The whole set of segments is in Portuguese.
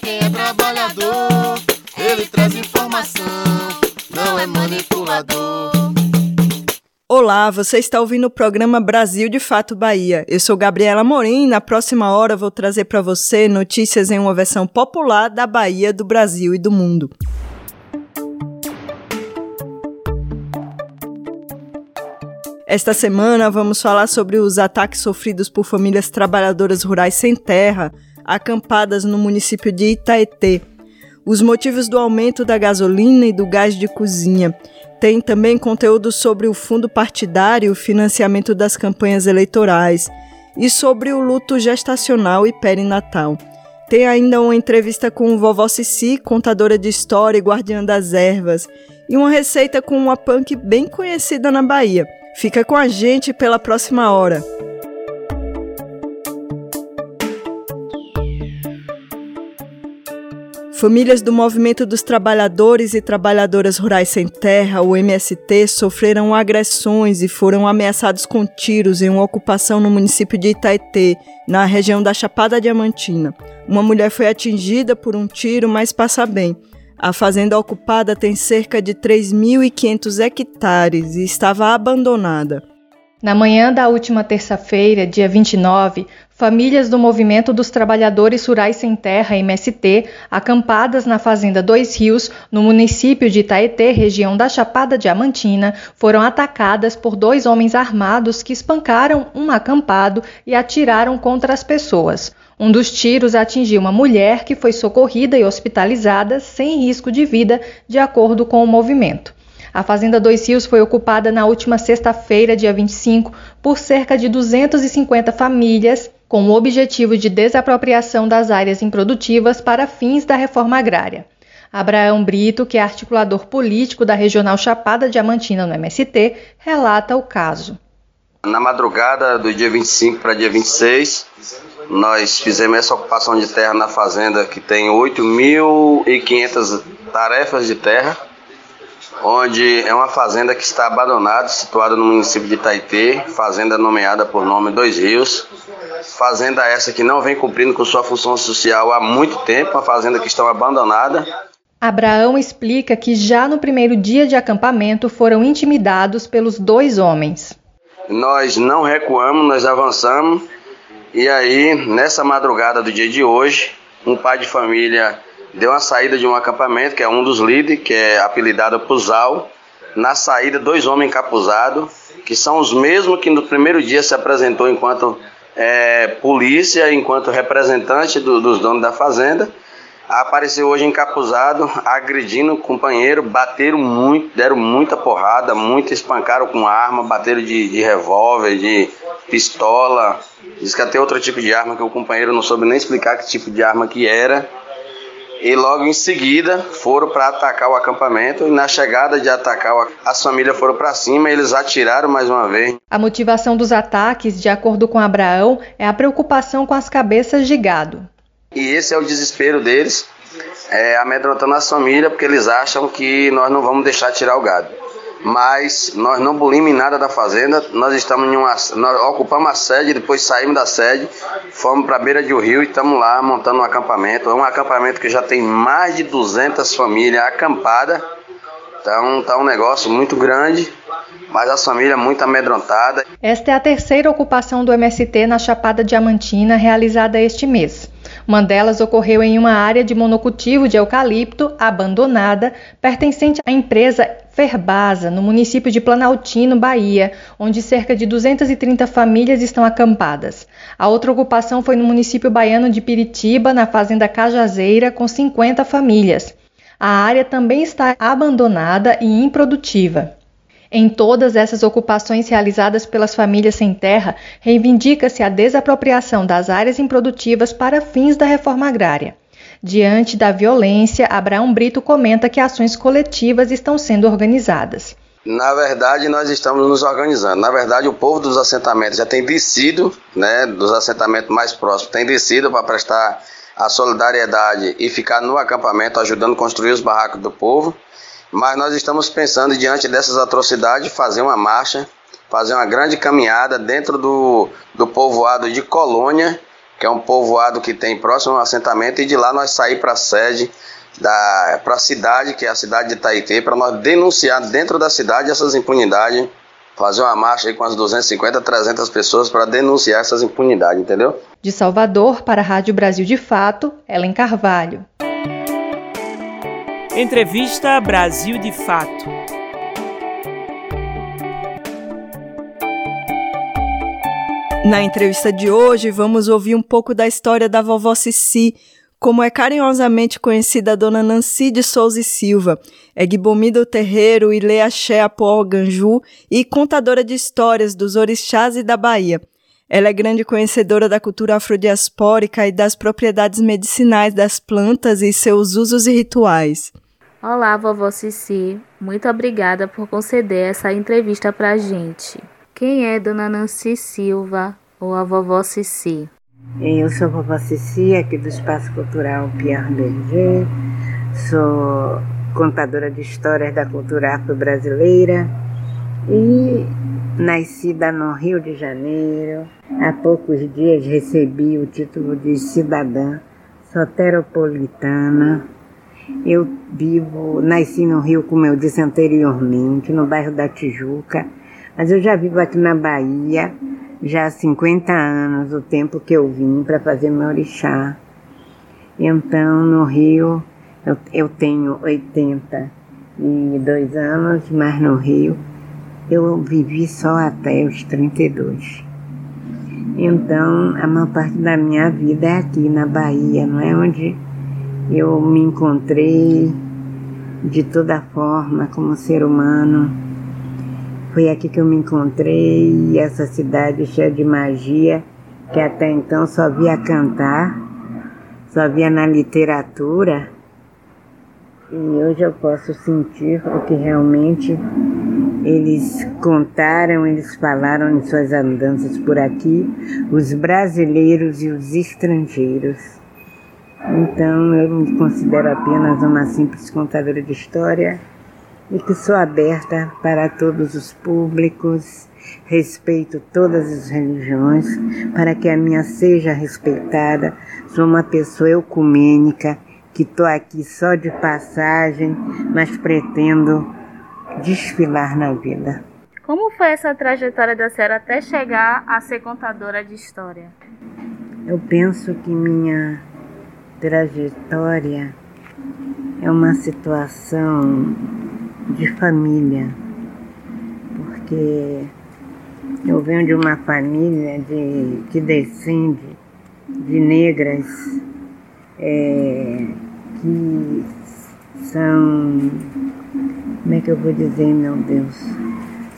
quem é trabalhador, ele traz informação, não é manipulador. Olá, você está ouvindo o programa Brasil de Fato Bahia. Eu sou Gabriela Morim e na próxima hora vou trazer para você notícias em uma versão popular da Bahia, do Brasil e do mundo. Esta semana vamos falar sobre os ataques sofridos por famílias trabalhadoras rurais sem terra, acampadas no município de Itaetê. Os motivos do aumento da gasolina e do gás de cozinha. Tem também conteúdo sobre o fundo partidário o financiamento das campanhas eleitorais e sobre o luto gestacional e perinatal. Tem ainda uma entrevista com vovó Cici, contadora de história e guardiã das ervas, e uma receita com uma punk bem conhecida na Bahia. Fica com a gente pela próxima hora. Famílias do Movimento dos Trabalhadores e Trabalhadoras Rurais Sem Terra, o MST, sofreram agressões e foram ameaçados com tiros em uma ocupação no município de Itaetê, na região da Chapada Diamantina. Uma mulher foi atingida por um tiro, mas passa bem. A fazenda ocupada tem cerca de 3.500 hectares e estava abandonada. Na manhã da última terça-feira, dia 29, famílias do Movimento dos Trabalhadores Rurais Sem Terra, MST, acampadas na Fazenda Dois Rios, no município de Itaetê, região da Chapada Diamantina, foram atacadas por dois homens armados que espancaram um acampado e atiraram contra as pessoas. Um dos tiros atingiu uma mulher que foi socorrida e hospitalizada sem risco de vida, de acordo com o movimento. A Fazenda Dois Rios foi ocupada na última sexta-feira, dia 25, por cerca de 250 famílias, com o objetivo de desapropriação das áreas improdutivas para fins da reforma agrária. Abraão Brito, que é articulador político da Regional Chapada Diamantina no MST, relata o caso. Na madrugada do dia 25 para dia 26, nós fizemos essa ocupação de terra na fazenda que tem 8.500 tarefas de terra, onde é uma fazenda que está abandonada, situada no município de Itaitê, fazenda nomeada por nome Dois Rios. Fazenda essa que não vem cumprindo com sua função social há muito tempo, uma fazenda que está abandonada. Abraão explica que já no primeiro dia de acampamento foram intimidados pelos dois homens. Nós não recuamos, nós avançamos e aí, nessa madrugada do dia de hoje, um pai de família deu uma saída de um acampamento, que é um dos líderes, que é apelidado Puzal. Na saída, dois homens encapuzados, que são os mesmos que no primeiro dia se apresentou enquanto é, polícia, enquanto representante do, dos donos da fazenda. Apareceu hoje encapuzado, agredindo o companheiro, bateram muito, deram muita porrada, muito espancaram com arma, bateram de, de revólver, de pistola, Diz que até outro tipo de arma que o companheiro não soube nem explicar que tipo de arma que era. E logo em seguida foram para atacar o acampamento e na chegada de atacar as famílias foram para cima e eles atiraram mais uma vez. A motivação dos ataques, de acordo com Abraão, é a preocupação com as cabeças de gado. E esse é o desespero deles, é, amedrontando as famílias porque eles acham que nós não vamos deixar tirar o gado mas nós não bulimos em nada da fazenda. Nós estamos em uma, nós ocupamos a sede, depois saímos da sede, fomos para a beira de um rio e estamos lá montando um acampamento. É um acampamento que já tem mais de 200 famílias acampadas. Então tá um negócio muito grande, mas as famílias muito amedrontadas. Esta é a terceira ocupação do MST na Chapada Diamantina realizada este mês. Uma delas ocorreu em uma área de monocultivo de eucalipto abandonada, pertencente à empresa Ferbasa, no município de Planaltino, Bahia, onde cerca de 230 famílias estão acampadas. A outra ocupação foi no município baiano de Piritiba, na fazenda Cajazeira, com 50 famílias. A área também está abandonada e improdutiva. Em todas essas ocupações realizadas pelas famílias sem terra, reivindica-se a desapropriação das áreas improdutivas para fins da reforma agrária. Diante da violência, Abraão Brito comenta que ações coletivas estão sendo organizadas. Na verdade, nós estamos nos organizando. Na verdade, o povo dos assentamentos já tem descido, né, dos assentamentos mais próximos, tem descido para prestar a solidariedade e ficar no acampamento ajudando a construir os barracos do povo. Mas nós estamos pensando, diante dessas atrocidades, fazer uma marcha, fazer uma grande caminhada dentro do, do povoado de Colônia, que é um povoado que tem próximo ao assentamento, e de lá nós sair para a sede para a cidade, que é a cidade de Itaitê, para nós denunciar dentro da cidade essas impunidades, fazer uma marcha aí com as 250, 300 pessoas para denunciar essas impunidades, entendeu? De Salvador para a Rádio Brasil de Fato, Ellen Carvalho. Entrevista Brasil de Fato. Na entrevista de hoje, vamos ouvir um pouco da história da vovó Cici, como é carinhosamente conhecida a dona Nancy de Souza e Silva, é Guibomida Terreiro e Leaxé Apoal Ganju e contadora de histórias dos orixás e da Bahia. Ela é grande conhecedora da cultura afrodiaspórica e das propriedades medicinais das plantas e seus usos e rituais. Olá, vovó Cici. Muito obrigada por conceder essa entrevista pra gente. Quem é Dona Nancy Silva ou a vovó Cici? Eu sou a vovó Cici, aqui do Espaço Cultural Pierre Berger. Sou contadora de histórias da cultura afro-brasileira e nascida no Rio de Janeiro. Há poucos dias recebi o título de cidadã soteropolitana. Eu vivo, nasci no Rio, como eu disse anteriormente, no bairro da Tijuca, mas eu já vivo aqui na Bahia já há 50 anos, o tempo que eu vim para fazer meu orixá. Então, no Rio, eu, eu tenho 82 anos, mas no Rio eu vivi só até os 32. Então, a maior parte da minha vida é aqui na Bahia, não é onde eu me encontrei de toda forma como ser humano foi aqui que eu me encontrei, essa cidade cheia de magia, que até então só via cantar, só via na literatura. E hoje eu posso sentir o que realmente eles contaram, eles falaram em suas andanças por aqui, os brasileiros e os estrangeiros. Então eu me considero apenas uma simples contadora de história e que sou aberta para todos os públicos, respeito todas as religiões, para que a minha seja respeitada. Sou uma pessoa ecumênica, que estou aqui só de passagem, mas pretendo desfilar na vida. Como foi essa trajetória da senhora até chegar a ser contadora de história? Eu penso que minha trajetória é uma situação de família, porque eu venho de uma família de, que descende de negras é, que são, como é que eu vou dizer, meu Deus?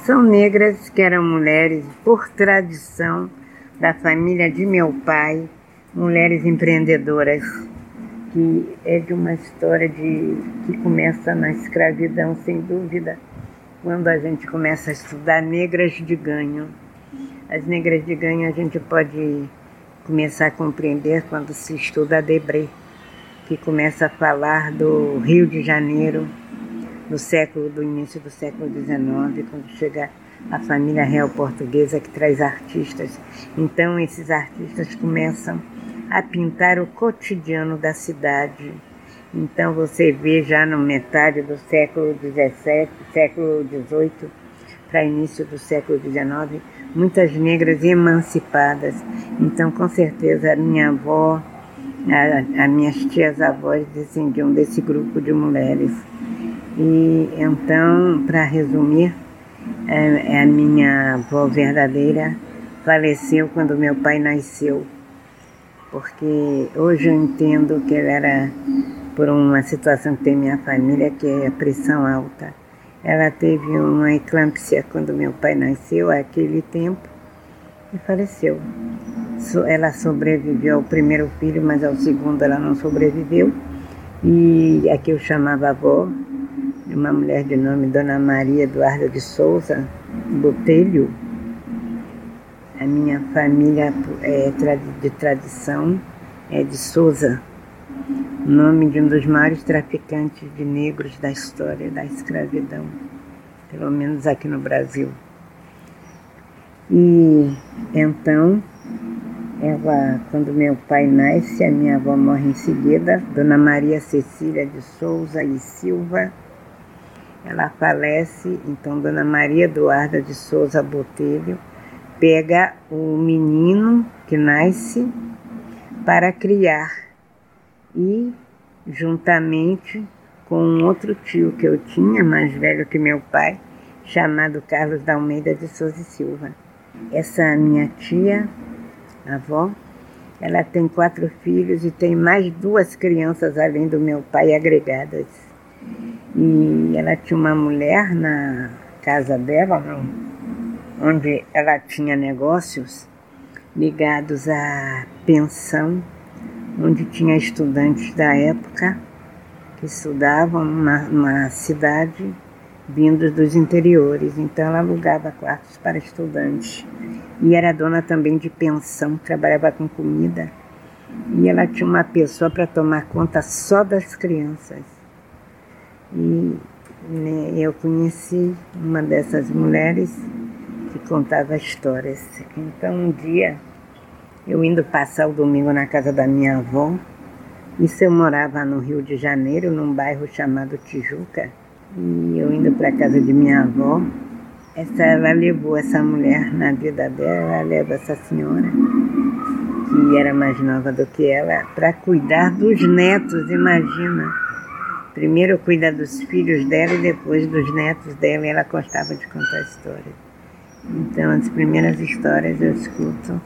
São negras que eram mulheres por tradição da família de meu pai, mulheres empreendedoras que é de uma história de, que começa na escravidão, sem dúvida, quando a gente começa a estudar negras de ganho. As negras de ganho a gente pode começar a compreender quando se estuda Debré, que começa a falar do Rio de Janeiro, do século, do início do século XIX, quando chega a família real portuguesa que traz artistas. Então esses artistas começam a pintar o cotidiano da cidade. Então você vê já no metade do século XVII, século XVIII, para início do século XIX, muitas negras emancipadas. Então, com certeza, minha avó, as minhas tias avós descendiam desse grupo de mulheres. E então, para resumir, é, é a minha avó verdadeira faleceu quando meu pai nasceu porque hoje eu entendo que ela era por uma situação que tem minha família, que é a pressão alta. Ela teve uma eclâmpsia quando meu pai nasceu, aquele tempo, e faleceu. Ela sobreviveu ao primeiro filho, mas ao segundo ela não sobreviveu. E aqui eu chamava avó, uma mulher de nome Dona Maria Eduarda de Souza Botelho. A minha família é de tradição é de Souza, nome de um dos maiores traficantes de negros da história da escravidão, pelo menos aqui no Brasil. E então, ela, quando meu pai nasce, a minha avó morre em seguida, Dona Maria Cecília de Souza e Silva, ela falece, então Dona Maria Eduarda de Souza Botelho pega o menino que nasce para criar e juntamente com um outro tio que eu tinha, mais velho que meu pai, chamado Carlos da Almeida de Souza e Silva. Essa minha tia, avó, ela tem quatro filhos e tem mais duas crianças além do meu pai agregadas. E ela tinha uma mulher na casa dela, onde ela tinha negócios ligados à pensão, onde tinha estudantes da época que estudavam numa cidade vindos dos interiores, então ela alugava quartos para estudantes. E era dona também de pensão, trabalhava com comida. E ela tinha uma pessoa para tomar conta só das crianças. E né, eu conheci uma dessas mulheres que contava histórias. Então um dia, eu indo passar o domingo na casa da minha avó, isso eu morava no Rio de Janeiro, num bairro chamado Tijuca, e eu indo para casa de minha avó, essa, ela levou essa mulher na vida dela, ela leva essa senhora, que era mais nova do que ela, para cuidar dos netos, imagina. Primeiro cuida dos filhos dela e depois dos netos dela, e ela gostava de contar histórias. Então, as primeiras histórias eu escuto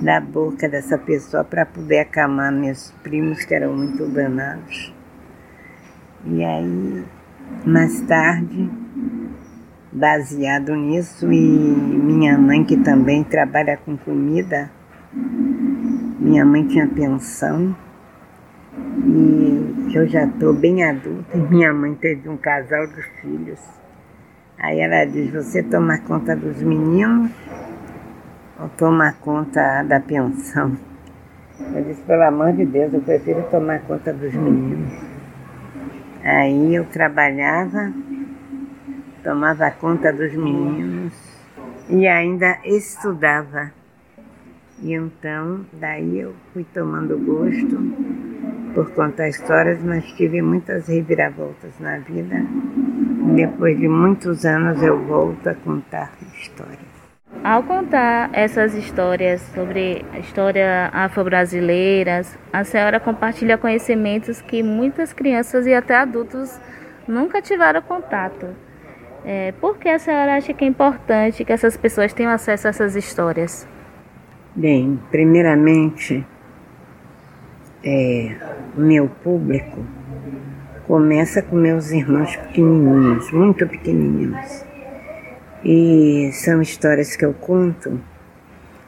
da boca dessa pessoa para poder acalmar meus primos, que eram muito danados. E aí mais tarde, baseado nisso, e minha mãe, que também trabalha com comida, minha mãe tinha pensão, e eu já estou bem adulta, e minha mãe teve um casal de filhos. Aí ela diz, você toma conta dos meninos ou toma conta da pensão? Eu disse, pelo amor de Deus, eu prefiro tomar conta dos meninos. Aí eu trabalhava, tomava conta dos meninos e ainda estudava. E então, daí eu fui tomando gosto por contar histórias, mas tive muitas reviravoltas na vida. Depois de muitos anos eu volto a contar histórias. Ao contar essas histórias sobre a história afro-brasileiras, a senhora compartilha conhecimentos que muitas crianças e até adultos nunca tiveram contato. É, por que a senhora acha que é importante que essas pessoas tenham acesso a essas histórias? Bem, primeiramente, é, meu público começa com meus irmãos pequenininhos, muito pequenininhos. E são histórias que eu conto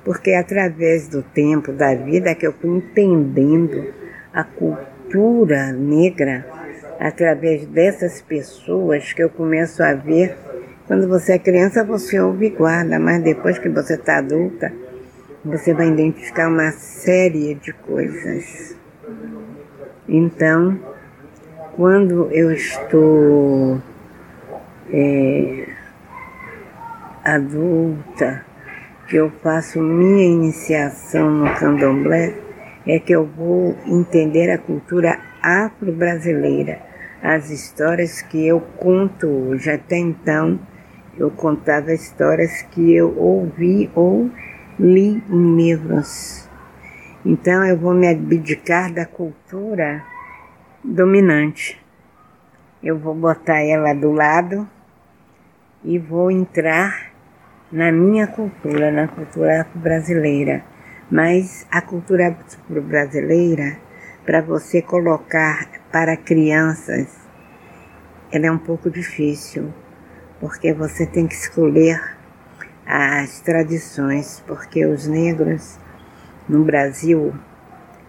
porque é através do tempo, da vida, que eu fui entendendo a cultura negra através dessas pessoas que eu começo a ver. Quando você é criança, você ouve e guarda, mas depois que você está adulta, você vai identificar uma série de coisas. Então, quando eu estou é, adulta, que eu faço minha iniciação no candomblé, é que eu vou entender a cultura afro-brasileira, as histórias que eu conto hoje. Até então, eu contava histórias que eu ouvi ou li em livros. Então, eu vou me abdicar da cultura dominante. Eu vou botar ela do lado e vou entrar na minha cultura, na cultura brasileira. Mas a cultura brasileira, para você colocar para crianças, ela é um pouco difícil, porque você tem que escolher as tradições, porque os negros no Brasil,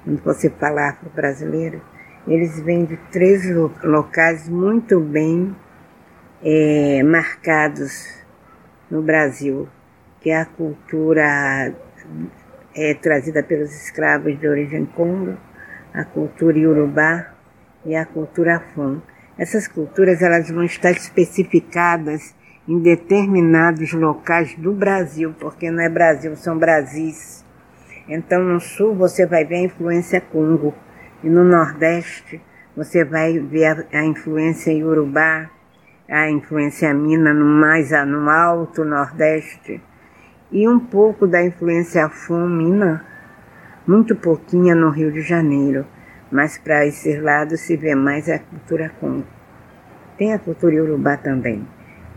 quando você falar para o brasileiro, eles vêm de três locais muito bem é, marcados no Brasil, que é a cultura é, trazida pelos escravos de origem congo, a cultura iorubá e a cultura fon. Essas culturas elas vão estar especificadas em determinados locais do Brasil, porque não é Brasil, são Brasis. Então no sul você vai ver a influência congo e no nordeste você vai ver a, a influência iorubá, a influência mina no mais no alto nordeste e um pouco da influência fumina, muito pouquinha no Rio de Janeiro, mas para esses lados se vê mais a cultura congo. Tem a cultura iorubá também,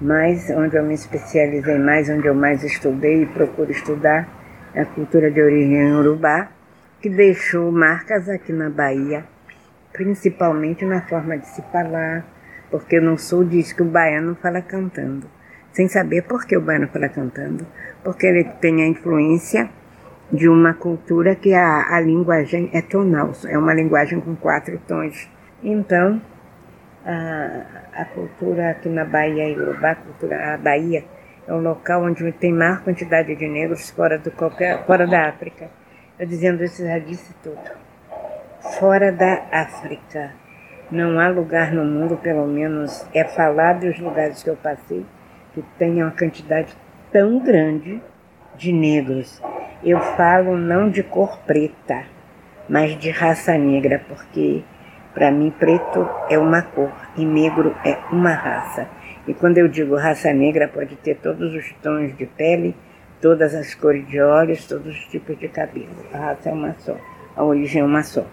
mas onde eu me especializei mais, onde eu mais estudei e procuro estudar, é a cultura de origem urubá, que deixou marcas aqui na Bahia, principalmente na forma de se falar, porque no sul diz que o baiano fala cantando, sem saber por que o baiano fala cantando, porque ele tem a influência de uma cultura que a, a linguagem é tonal, é uma linguagem com quatro tons. Então, a, a cultura aqui na Bahia, a cultura, a Bahia, é um local onde tem maior quantidade de negros fora, do qualquer, fora da África. Eu dizendo isso já disse tudo. Fora da África. Não há lugar no mundo, pelo menos é falado dos lugares que eu passei, que tenha uma quantidade tão grande de negros. Eu falo não de cor preta, mas de raça negra, porque para mim preto é uma cor e negro é uma raça. E quando eu digo raça negra, pode ter todos os tons de pele, todas as cores de olhos, todos os tipos de cabelo. A raça é uma só, a origem é uma só.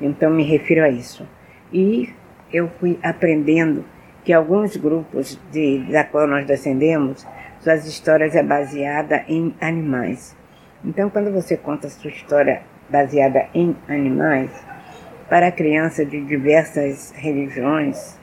Então me refiro a isso. E eu fui aprendendo que alguns grupos de, da qual nós descendemos, suas histórias é baseada em animais. Então, quando você conta sua história baseada em animais, para criança de diversas religiões,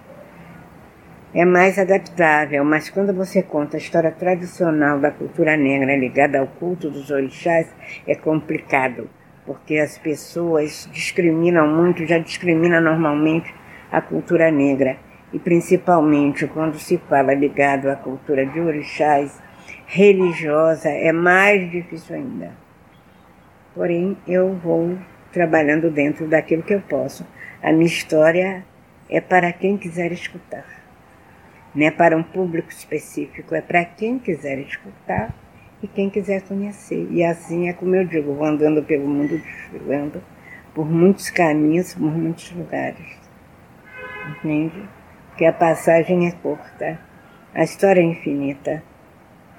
é mais adaptável, mas quando você conta a história tradicional da cultura negra ligada ao culto dos orixás, é complicado porque as pessoas discriminam muito, já discriminam normalmente a cultura negra. E principalmente quando se fala ligado à cultura de orixás, religiosa, é mais difícil ainda. Porém, eu vou trabalhando dentro daquilo que eu posso. A minha história é para quem quiser escutar. Não é para um público específico, é para quem quiser escutar e quem quiser conhecer. E assim é como eu digo, vou andando pelo mundo desfilando por muitos caminhos, por muitos lugares. Entende? Porque a passagem é curta, a história é infinita.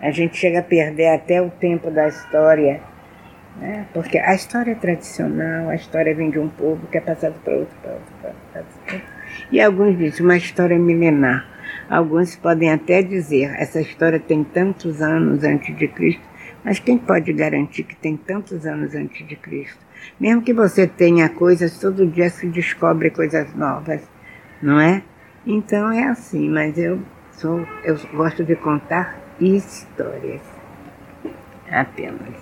A gente chega a perder até o tempo da história, né? porque a história é tradicional, a história vem de um povo que é passado para outro, para outro, para outro. E alguns dizem uma história milenar. Alguns podem até dizer, essa história tem tantos anos antes de Cristo, mas quem pode garantir que tem tantos anos antes de Cristo? Mesmo que você tenha coisas, todo dia se descobre coisas novas, não é? Então é assim, mas eu sou, eu gosto de contar histórias. Apenas.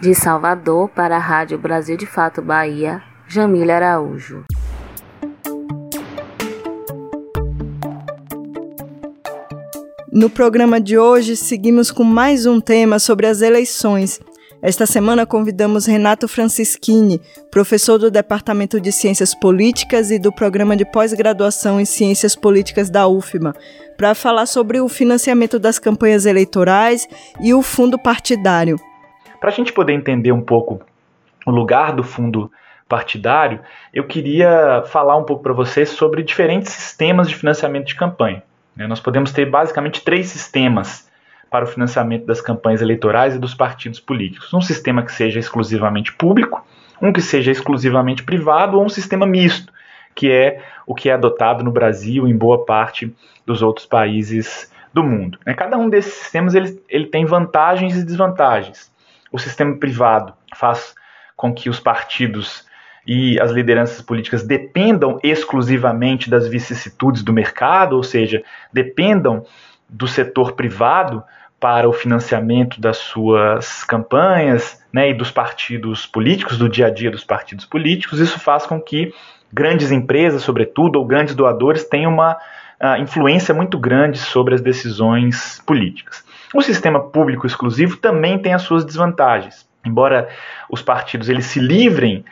De Salvador para a Rádio Brasil de Fato Bahia, Jamília Araújo. No programa de hoje, seguimos com mais um tema sobre as eleições. Esta semana convidamos Renato Francischini, professor do Departamento de Ciências Políticas e do Programa de Pós-Graduação em Ciências Políticas da UFMA, para falar sobre o financiamento das campanhas eleitorais e o fundo partidário. Para a gente poder entender um pouco o lugar do fundo partidário, eu queria falar um pouco para vocês sobre diferentes sistemas de financiamento de campanha. Né? Nós podemos ter basicamente três sistemas para o financiamento das campanhas eleitorais e dos partidos políticos. Um sistema que seja exclusivamente público, um que seja exclusivamente privado ou um sistema misto, que é o que é adotado no Brasil e em boa parte dos outros países do mundo. Né? Cada um desses sistemas ele, ele tem vantagens e desvantagens. O sistema privado faz com que os partidos e as lideranças políticas dependam exclusivamente das vicissitudes do mercado, ou seja, dependam do setor privado para o financiamento das suas campanhas, né, e dos partidos políticos, do dia a dia dos partidos políticos, isso faz com que grandes empresas, sobretudo, ou grandes doadores tenham uma uh, influência muito grande sobre as decisões políticas. O sistema público exclusivo também tem as suas desvantagens. Embora os partidos eles se livrem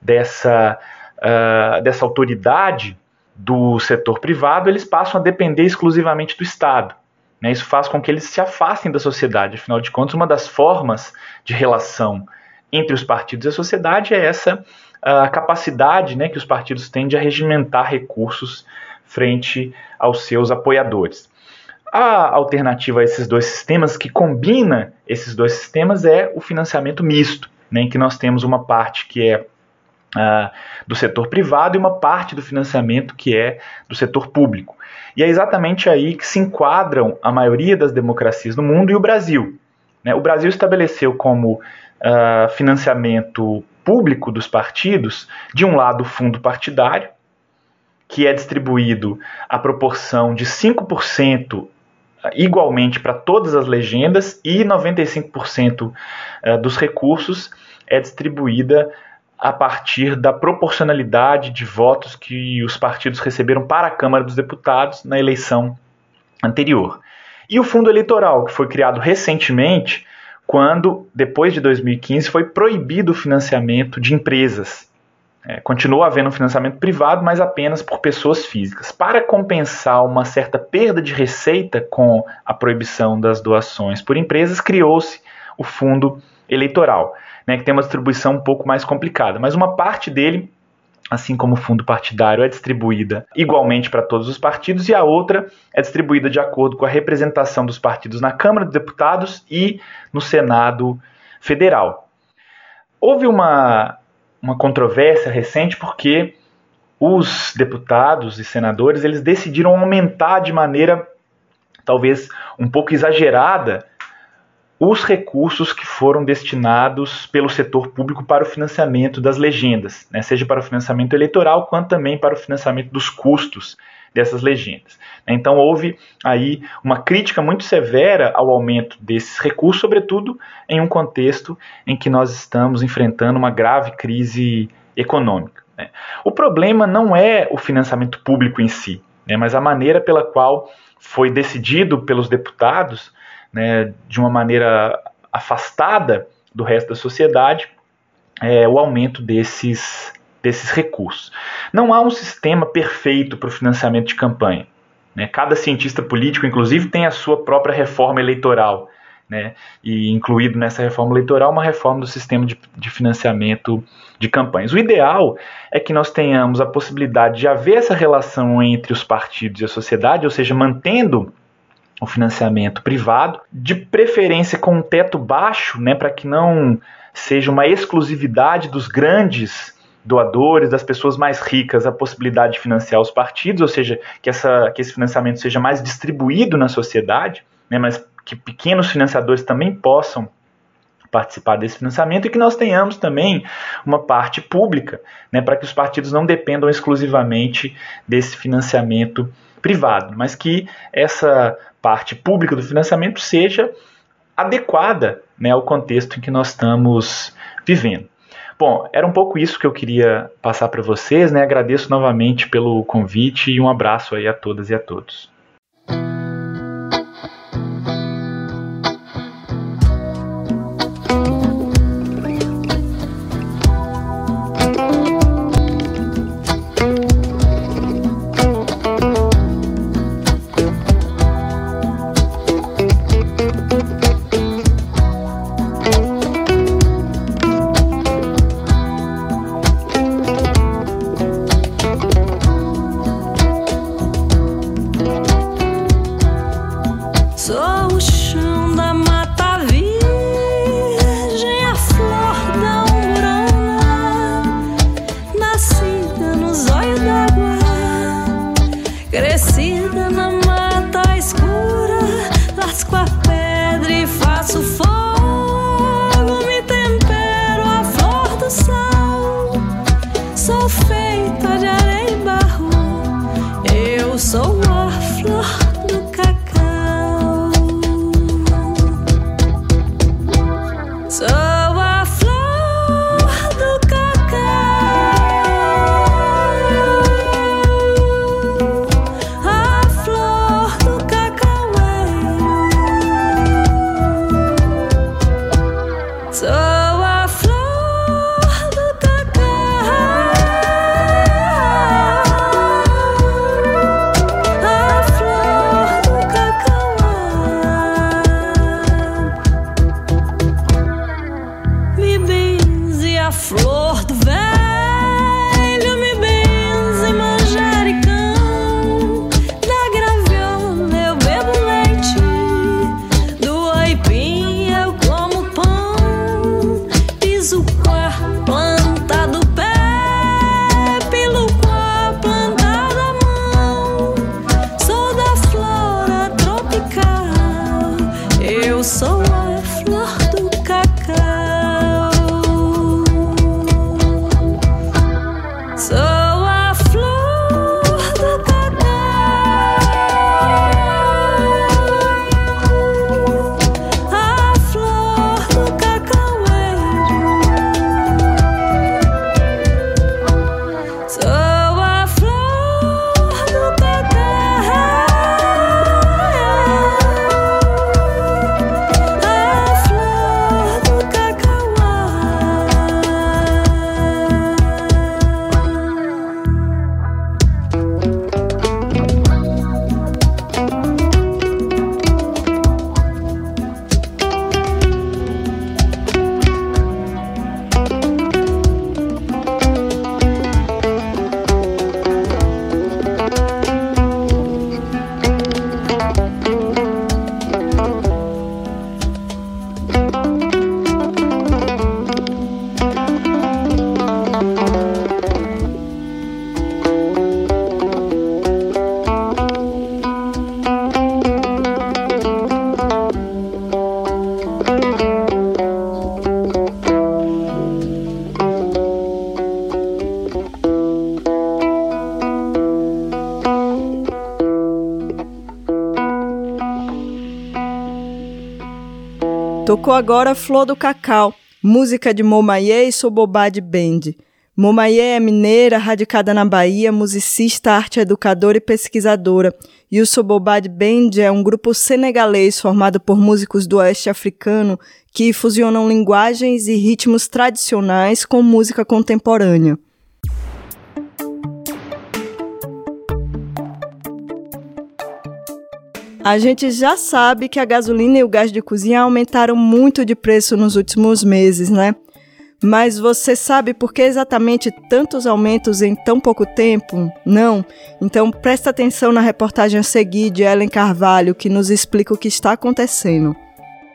dessa, uh, dessa autoridade do setor privado, eles passam a depender exclusivamente do Estado. Né? Isso faz com que eles se afastem da sociedade. Afinal de contas, uma das formas de relação entre os partidos e a sociedade é essa a capacidade né, que os partidos têm de arregimentar recursos frente aos seus apoiadores. A alternativa a esses dois sistemas, que combina esses dois sistemas, é o financiamento misto, né, em que nós temos uma parte que é uh, do setor privado e uma parte do financiamento que é do setor público. E é exatamente aí que se enquadram a maioria das democracias no mundo e o Brasil. Né? O Brasil estabeleceu como uh, financiamento público dos partidos, de um lado, o fundo partidário, que é distribuído a proporção de 5% igualmente para todas as legendas e 95% eh, dos recursos é distribuída a partir da proporcionalidade de votos que os partidos receberam para a Câmara dos Deputados na eleição anterior. E o fundo eleitoral, que foi criado recentemente, quando, depois de 2015, foi proibido o financiamento de empresas é, continua havendo financiamento privado, mas apenas por pessoas físicas. Para compensar uma certa perda de receita com a proibição das doações por empresas, criou-se o fundo eleitoral, né, que tem uma distribuição um pouco mais complicada, mas uma parte dele assim como o fundo partidário é distribuída igualmente para todos os partidos, e a outra é distribuída de acordo com a representação dos partidos na Câmara dos Deputados e no Senado Federal. Houve uma uma controvérsia recente porque os deputados e senadores eles decidiram aumentar de maneira talvez um pouco exagerada os recursos que foram destinados pelo setor público para o financiamento das legendas, né, seja para o financiamento eleitoral, quanto também para o financiamento dos custos dessas legendas. Então houve aí uma crítica muito severa ao aumento desses recursos, sobretudo em um contexto em que nós estamos enfrentando uma grave crise econômica. Né. O problema não é o financiamento público em si, né, mas a maneira pela qual foi decidido pelos deputados né, de uma maneira afastada do resto da sociedade é, o aumento desses, desses recursos. Não há um sistema perfeito para o financiamento de campanha. Né? Cada cientista político, inclusive, tem a sua própria reforma eleitoral. Né? E incluído nessa reforma eleitoral uma reforma do sistema de, de financiamento de campanhas. O ideal é que nós tenhamos a possibilidade de haver essa relação entre os partidos e a sociedade, ou seja, mantendo o financiamento privado, de preferência com um teto baixo, né, para que não seja uma exclusividade dos grandes doadores, das pessoas mais ricas, a possibilidade de financiar os partidos, ou seja, que, essa, que esse financiamento seja mais distribuído na sociedade, né, mas que pequenos financiadores também possam participar desse financiamento e que nós tenhamos também uma parte pública, né, para que os partidos não dependam exclusivamente desse financiamento privado, mas que essa parte pública do financiamento seja adequada né, ao contexto em que nós estamos vivendo. Bom, era um pouco isso que eu queria passar para vocês, né? Agradeço novamente pelo convite e um abraço aí a todas e a todos. songs are you agora Flor do Cacau, música de Momaye e Sobobade Band. Momaye é mineira, radicada na Bahia, musicista, arte educadora e pesquisadora. E o Sobobade Band é um grupo senegalês formado por músicos do oeste africano que fusionam linguagens e ritmos tradicionais com música contemporânea. A gente já sabe que a gasolina e o gás de cozinha aumentaram muito de preço nos últimos meses, né? Mas você sabe por que exatamente tantos aumentos em tão pouco tempo? Não? Então presta atenção na reportagem a seguir de Ellen Carvalho, que nos explica o que está acontecendo.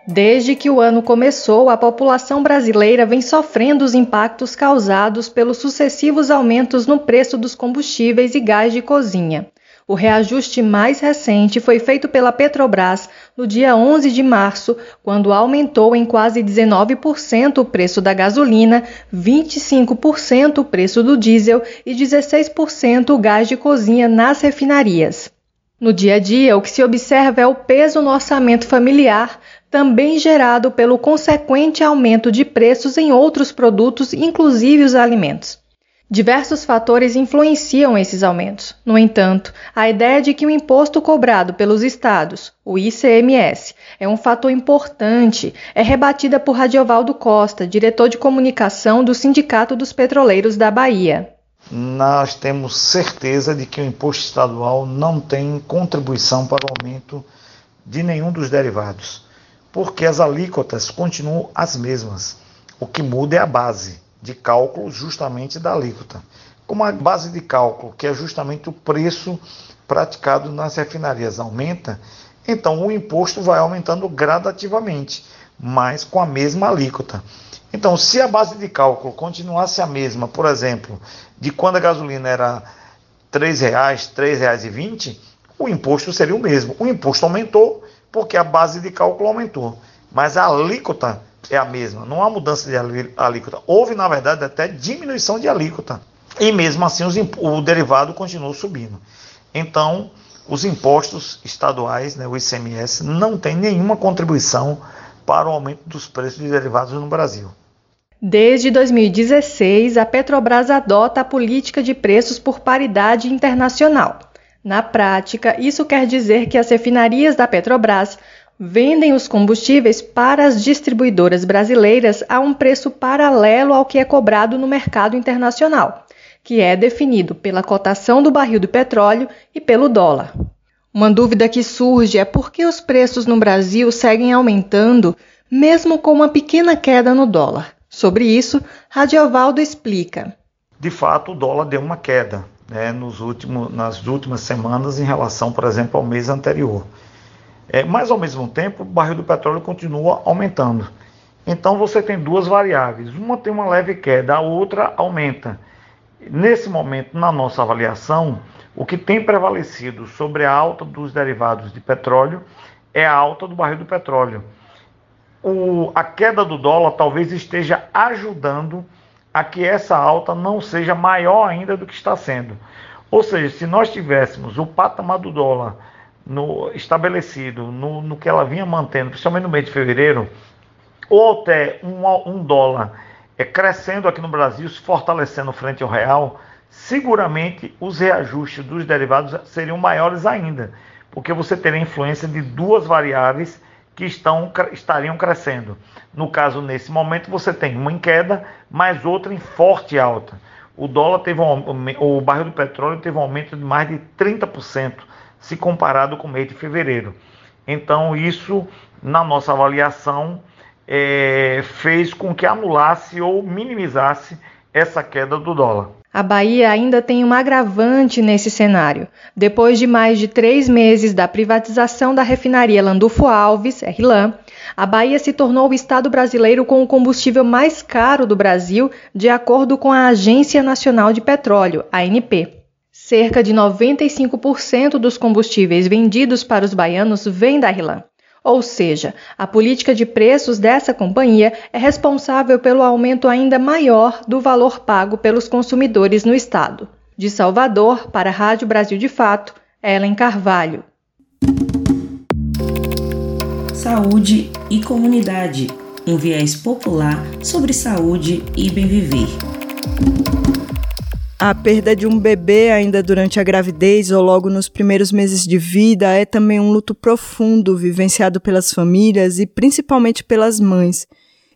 Desde que o ano começou, a população brasileira vem sofrendo os impactos causados pelos sucessivos aumentos no preço dos combustíveis e gás de cozinha. O reajuste mais recente foi feito pela Petrobras no dia 11 de março, quando aumentou em quase 19% o preço da gasolina, 25% o preço do diesel e 16% o gás de cozinha nas refinarias. No dia a dia, o que se observa é o peso no orçamento familiar, também gerado pelo consequente aumento de preços em outros produtos, inclusive os alimentos. Diversos fatores influenciam esses aumentos. No entanto, a ideia de que o imposto cobrado pelos estados, o ICMS, é um fator importante é rebatida por Radiovaldo Costa, diretor de comunicação do Sindicato dos Petroleiros da Bahia. Nós temos certeza de que o imposto estadual não tem contribuição para o aumento de nenhum dos derivados, porque as alíquotas continuam as mesmas. O que muda é a base de cálculo justamente da alíquota. Como a base de cálculo, que é justamente o preço praticado nas refinarias, aumenta, então o imposto vai aumentando gradativamente, mas com a mesma alíquota. Então, se a base de cálculo continuasse a mesma, por exemplo, de quando a gasolina era R$ 3,00, R$ 3,20, o imposto seria o mesmo. O imposto aumentou porque a base de cálculo aumentou, mas a alíquota é a mesma, não há mudança de alíquota. Houve, na verdade, até diminuição de alíquota. E mesmo assim o derivado continuou subindo. Então, os impostos estaduais, né, o ICMS, não tem nenhuma contribuição para o aumento dos preços de derivados no Brasil. Desde 2016, a Petrobras adota a política de preços por paridade internacional. Na prática, isso quer dizer que as refinarias da Petrobras vendem os combustíveis para as distribuidoras brasileiras a um preço paralelo ao que é cobrado no mercado internacional, que é definido pela cotação do barril do petróleo e pelo dólar. Uma dúvida que surge é por que os preços no Brasil seguem aumentando, mesmo com uma pequena queda no dólar. Sobre isso, Radiovaldo explica. De fato, o dólar deu uma queda né, nos últimos, nas últimas semanas em relação, por exemplo, ao mês anterior. É, mas ao mesmo tempo, o barril do petróleo continua aumentando. Então você tem duas variáveis. Uma tem uma leve queda, a outra aumenta. Nesse momento, na nossa avaliação, o que tem prevalecido sobre a alta dos derivados de petróleo é a alta do barril do petróleo. O, a queda do dólar talvez esteja ajudando a que essa alta não seja maior ainda do que está sendo. Ou seja, se nós tivéssemos o patamar do dólar no, estabelecido no, no, que ela vinha mantendo, principalmente no mês de fevereiro, ou até um, um dólar é, crescendo aqui no Brasil, se fortalecendo frente ao real, seguramente os reajustes dos derivados seriam maiores ainda, porque você teria influência de duas variáveis que estão, estariam crescendo. No caso, nesse momento, você tem uma em queda, mas outra em forte alta. O dólar teve um, o barril do petróleo teve um aumento de mais de 30% se comparado com o mês de fevereiro. Então, isso, na nossa avaliação, é, fez com que anulasse ou minimizasse essa queda do dólar. A Bahia ainda tem um agravante nesse cenário. Depois de mais de três meses da privatização da refinaria Landulfo Alves, RLAN, a Bahia se tornou o estado brasileiro com o combustível mais caro do Brasil, de acordo com a Agência Nacional de Petróleo, ANP. Cerca de 95% dos combustíveis vendidos para os baianos vem da RLAN. Ou seja, a política de preços dessa companhia é responsável pelo aumento ainda maior do valor pago pelos consumidores no estado. De Salvador, para a Rádio Brasil de Fato, Ellen Carvalho. saúde e comunidade, um viés popular sobre saúde e bem viver. A perda de um bebê ainda durante a gravidez ou logo nos primeiros meses de vida é também um luto profundo vivenciado pelas famílias e principalmente pelas mães.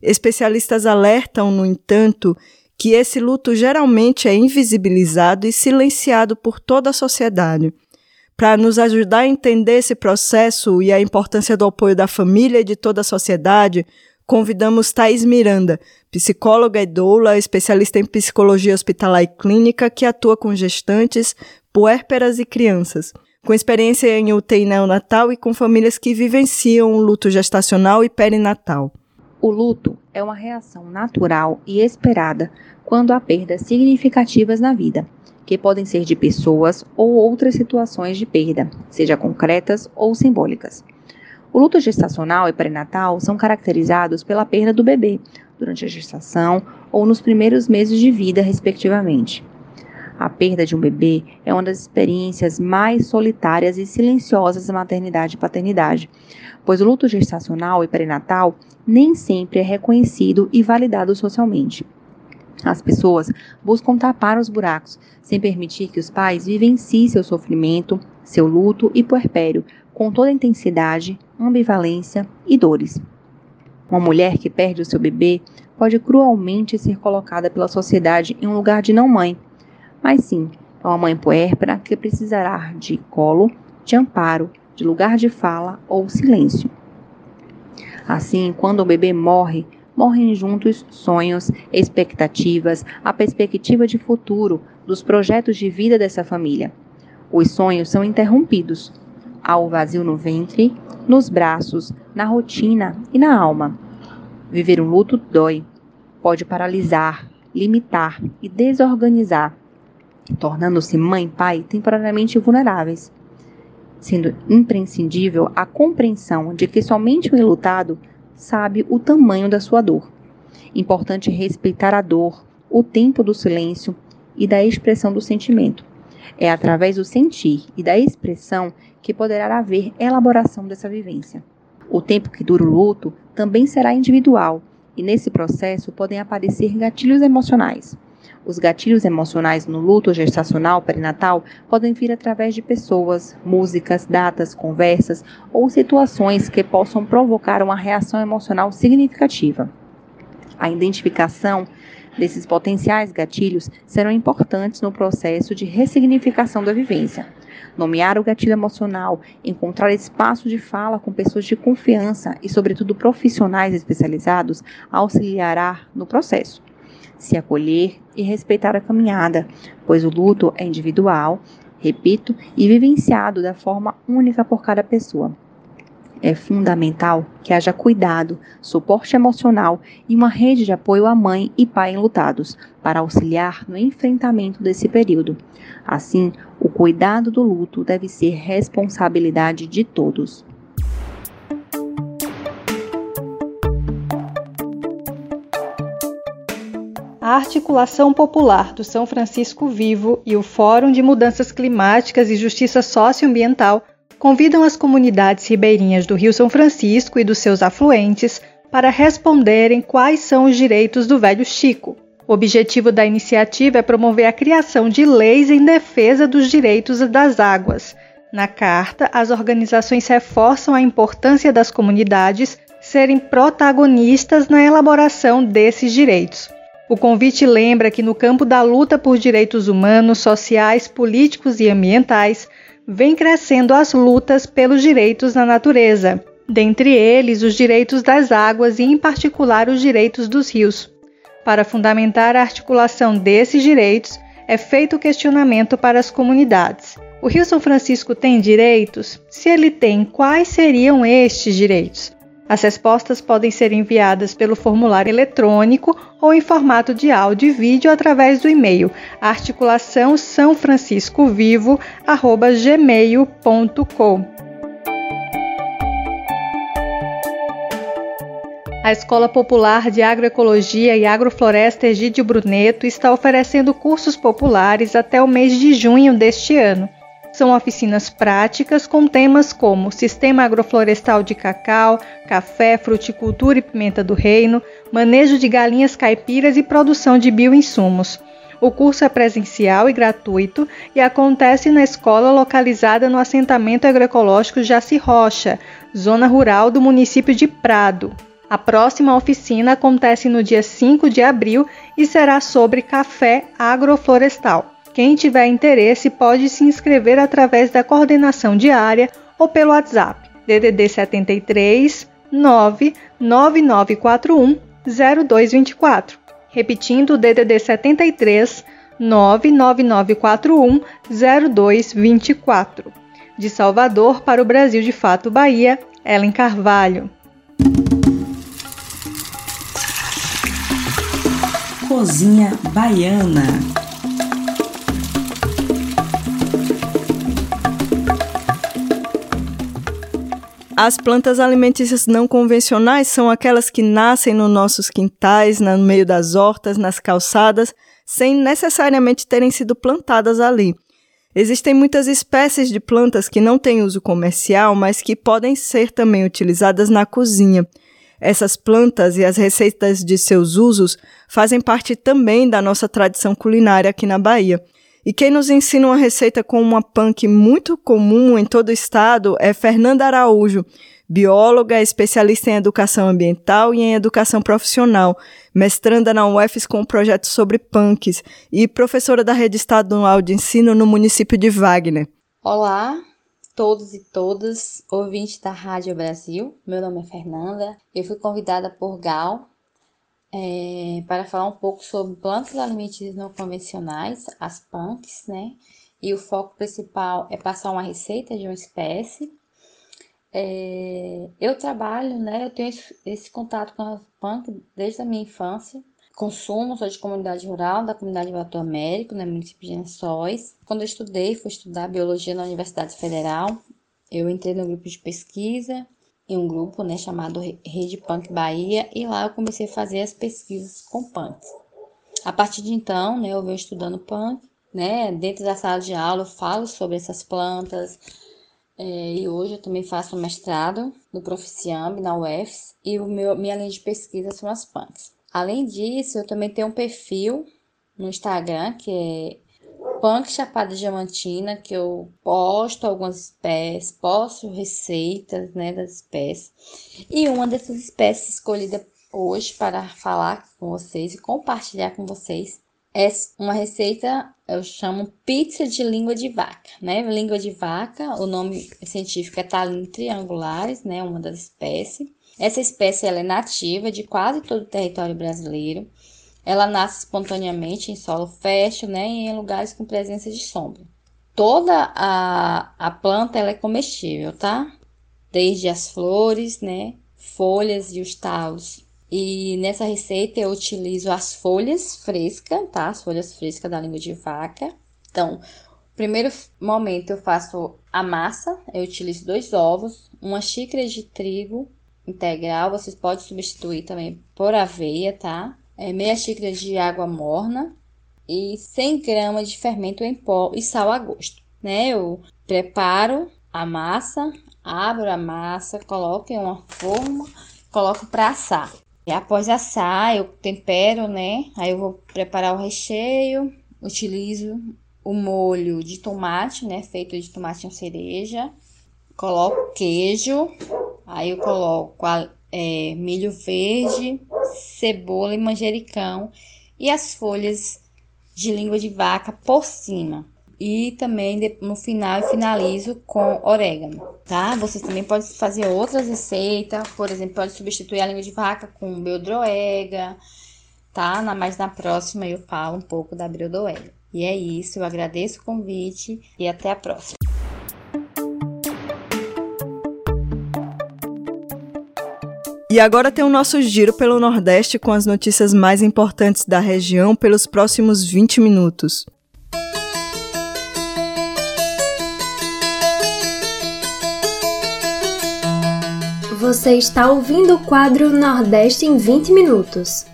Especialistas alertam, no entanto, que esse luto geralmente é invisibilizado e silenciado por toda a sociedade. Para nos ajudar a entender esse processo e a importância do apoio da família e de toda a sociedade, convidamos Thais Miranda, psicóloga e doula, especialista em psicologia hospitalar e clínica, que atua com gestantes, puérperas e crianças, com experiência em UTI neonatal e com famílias que vivenciam o luto gestacional e perinatal. O luto é uma reação natural e esperada quando há perdas significativas na vida, que podem ser de pessoas ou outras situações de perda, seja concretas ou simbólicas. O luto gestacional e perinatal são caracterizados pela perda do bebê durante a gestação ou nos primeiros meses de vida, respectivamente. A perda de um bebê é uma das experiências mais solitárias e silenciosas da maternidade e paternidade, pois o luto gestacional e perinatal nem sempre é reconhecido e validado socialmente. As pessoas buscam tapar os buracos, sem permitir que os pais vivenciem seu sofrimento, seu luto e puerpério, com toda intensidade, ambivalência e dores. Uma mulher que perde o seu bebê pode cruelmente ser colocada pela sociedade em um lugar de não mãe, mas sim é uma mãe puérpera que precisará de colo, de amparo, de lugar de fala ou silêncio. Assim, quando o bebê morre, morrem juntos sonhos, expectativas, a perspectiva de futuro, dos projetos de vida dessa família. Os sonhos são interrompidos Há o vazio no ventre, nos braços, na rotina e na alma. Viver um luto dói, pode paralisar, limitar e desorganizar, tornando-se mãe e pai temporariamente vulneráveis, sendo imprescindível a compreensão de que somente o enlutado sabe o tamanho da sua dor. Importante respeitar a dor, o tempo do silêncio e da expressão do sentimento. É através do sentir e da expressão que poderá haver elaboração dessa vivência. O tempo que dura o luto também será individual e nesse processo podem aparecer gatilhos emocionais. Os gatilhos emocionais no luto gestacional perinatal podem vir através de pessoas, músicas, datas, conversas ou situações que possam provocar uma reação emocional significativa. A identificação desses potenciais gatilhos serão importantes no processo de ressignificação da vivência. Nomear o gatilho emocional, encontrar espaço de fala com pessoas de confiança e, sobretudo, profissionais especializados auxiliará no processo. Se acolher e respeitar a caminhada, pois o luto é individual, repito, e vivenciado da forma única por cada pessoa. É fundamental que haja cuidado, suporte emocional e uma rede de apoio à mãe e pai enlutados para auxiliar no enfrentamento desse período. Assim, o cuidado do luto deve ser responsabilidade de todos. A Articulação Popular do São Francisco Vivo e o Fórum de Mudanças Climáticas e Justiça Socioambiental convidam as comunidades ribeirinhas do Rio São Francisco e dos seus afluentes para responderem quais são os direitos do velho Chico. O objetivo da iniciativa é promover a criação de leis em defesa dos direitos das águas. Na carta, as organizações reforçam a importância das comunidades serem protagonistas na elaboração desses direitos. O convite lembra que no campo da luta por direitos humanos, sociais, políticos e ambientais, vem crescendo as lutas pelos direitos na natureza, dentre eles os direitos das águas e, em particular, os direitos dos rios. Para fundamentar a articulação desses direitos, é feito o questionamento para as comunidades. O Rio São Francisco tem direitos? Se ele tem, quais seriam estes direitos? As respostas podem ser enviadas pelo formulário eletrônico ou em formato de áudio e vídeo através do e-mail articulação são francisco vivo. A Escola Popular de Agroecologia e Agrofloresta Egídio Bruneto está oferecendo cursos populares até o mês de junho deste ano. São oficinas práticas com temas como sistema agroflorestal de cacau, café, fruticultura e pimenta do reino, manejo de galinhas caipiras e produção de bioinsumos. O curso é presencial e gratuito e acontece na escola localizada no assentamento agroecológico Jaci Rocha, zona rural do município de Prado. A próxima oficina acontece no dia 5 de abril e será sobre café agroflorestal. Quem tiver interesse pode se inscrever através da coordenação diária ou pelo WhatsApp DDD 73 99941 0224. Repetindo o DDD 73 99941 0224. De Salvador para o Brasil de Fato Bahia, Ellen Carvalho. Cozinha Baiana. As plantas alimentícias não convencionais são aquelas que nascem nos nossos quintais, no meio das hortas, nas calçadas, sem necessariamente terem sido plantadas ali. Existem muitas espécies de plantas que não têm uso comercial, mas que podem ser também utilizadas na cozinha. Essas plantas e as receitas de seus usos fazem parte também da nossa tradição culinária aqui na Bahia. E quem nos ensina uma receita com uma punk muito comum em todo o estado é Fernanda Araújo, bióloga, especialista em educação ambiental e em educação profissional, mestranda na UFES com um projeto sobre punks e professora da Rede Estadual de Ensino no município de Wagner. Olá, todos e todas, ouvintes da Rádio Brasil. Meu nome é Fernanda. Eu fui convidada por Gal é, para falar um pouco sobre plantas alimentícias não convencionais, as punks, né? E o foco principal é passar uma receita de uma espécie. É, eu trabalho, né? Eu tenho esse, esse contato com as punks desde a minha infância. Consumo, sou de comunidade rural, da comunidade Vato Américo, no né, município de Lençóis. Quando eu estudei, fui estudar biologia na Universidade Federal. Eu entrei no grupo de pesquisa em um grupo né, chamado Rede Punk Bahia e lá eu comecei a fazer as pesquisas com punk. A partir de então, né, eu venho estudando punk, né, dentro da sala de aula eu falo sobre essas plantas é, e hoje eu também faço mestrado no Proficiamb, na UFS e o meu, minha linha de pesquisa são as punks. Além disso, eu também tenho um perfil no Instagram que é punk chapada diamantina, que eu posto algumas espécies, posto receitas, né, das espécies. E uma dessas espécies escolhida hoje para falar com vocês e compartilhar com vocês é uma receita, eu chamo pizza de língua de vaca, né? Língua de vaca, o nome científico é Talim triangulares, né, uma das espécies. Essa espécie ela é nativa de quase todo o território brasileiro. Ela nasce espontaneamente em solo fértil, né, e em lugares com presença de sombra. Toda a, a planta ela é comestível, tá? Desde as flores, né, folhas e os talos. E nessa receita eu utilizo as folhas frescas, tá? As folhas frescas da língua de vaca. Então, primeiro momento eu faço a massa, eu utilizo dois ovos, uma xícara de trigo integral, vocês podem substituir também por aveia, tá? É, meia xícara de água morna e 100 gramas de fermento em pó e sal a gosto. Né? Eu preparo a massa, abro a massa, coloco em uma forma, coloco para assar. E após assar, eu tempero, né? Aí eu vou preparar o recheio, utilizo o molho de tomate, né? Feito de tomate em cereja. Coloco queijo, aí eu coloco a, é, milho verde, cebola e manjericão e as folhas de língua de vaca por cima. E também no final eu finalizo com orégano, tá? Vocês também podem fazer outras receitas, por exemplo, pode substituir a língua de vaca com beldroega, tá? Na, mas na próxima eu falo um pouco da beldroega. E é isso, eu agradeço o convite e até a próxima. E agora tem o nosso giro pelo Nordeste com as notícias mais importantes da região pelos próximos 20 minutos. Você está ouvindo o quadro Nordeste em 20 minutos.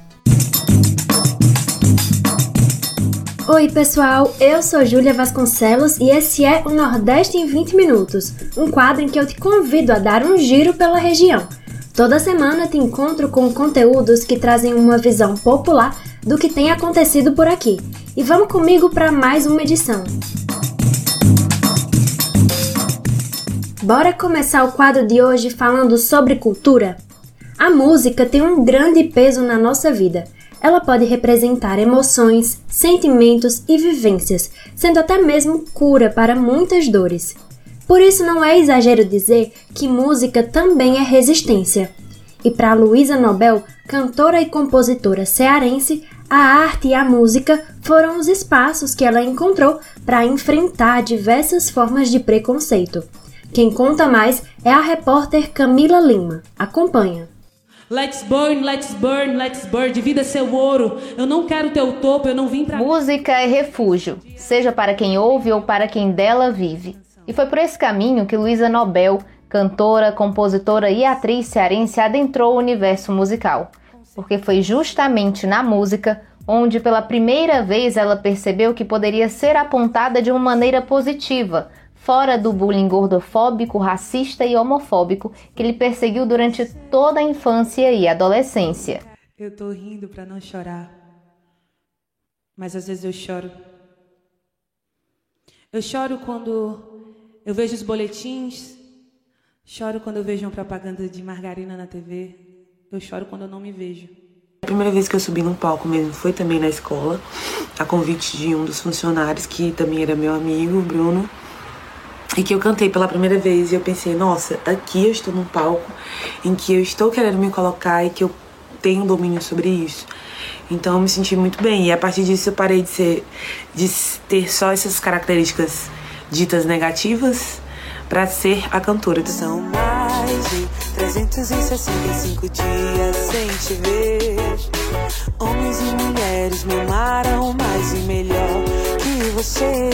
Oi, pessoal, eu sou Júlia Vasconcelos e esse é o Nordeste em 20 Minutos, um quadro em que eu te convido a dar um giro pela região. Toda semana te encontro com conteúdos que trazem uma visão popular do que tem acontecido por aqui. E vamos comigo para mais uma edição. Bora começar o quadro de hoje falando sobre cultura? A música tem um grande peso na nossa vida. Ela pode representar emoções, sentimentos e vivências, sendo até mesmo cura para muitas dores. Por isso não é exagero dizer que música também é resistência. E para Luísa Nobel, cantora e compositora cearense, a arte e a música foram os espaços que ela encontrou para enfrentar diversas formas de preconceito. Quem conta mais é a repórter Camila Lima. Acompanha. Let's burn, let's burn, let's burn. Divida seu ouro. Eu não quero teu topo, eu não vim pra. Música é refúgio, seja para quem ouve ou para quem dela vive. E foi por esse caminho que Luísa Nobel, cantora, compositora e atriz cearense, adentrou o universo musical. Porque foi justamente na música onde pela primeira vez ela percebeu que poderia ser apontada de uma maneira positiva fora do bullying gordofóbico, racista e homofóbico que lhe perseguiu durante toda a infância e adolescência. Eu tô rindo para não chorar, mas às vezes eu choro. Eu choro quando eu vejo os boletins, choro quando eu vejo uma propaganda de margarina na TV, eu choro quando eu não me vejo. A primeira vez que eu subi num palco mesmo foi também na escola, a convite de um dos funcionários que também era meu amigo, Bruno e que eu cantei pela primeira vez e eu pensei, nossa, aqui eu estou num palco em que eu estou querendo me colocar e que eu tenho domínio sobre isso. Então eu me senti muito bem e a partir disso eu parei de ser de ter só essas características ditas negativas para ser a cantora. São mais de 365 dias sem te ver. Homens e mulheres me amaram mais e melhor que você.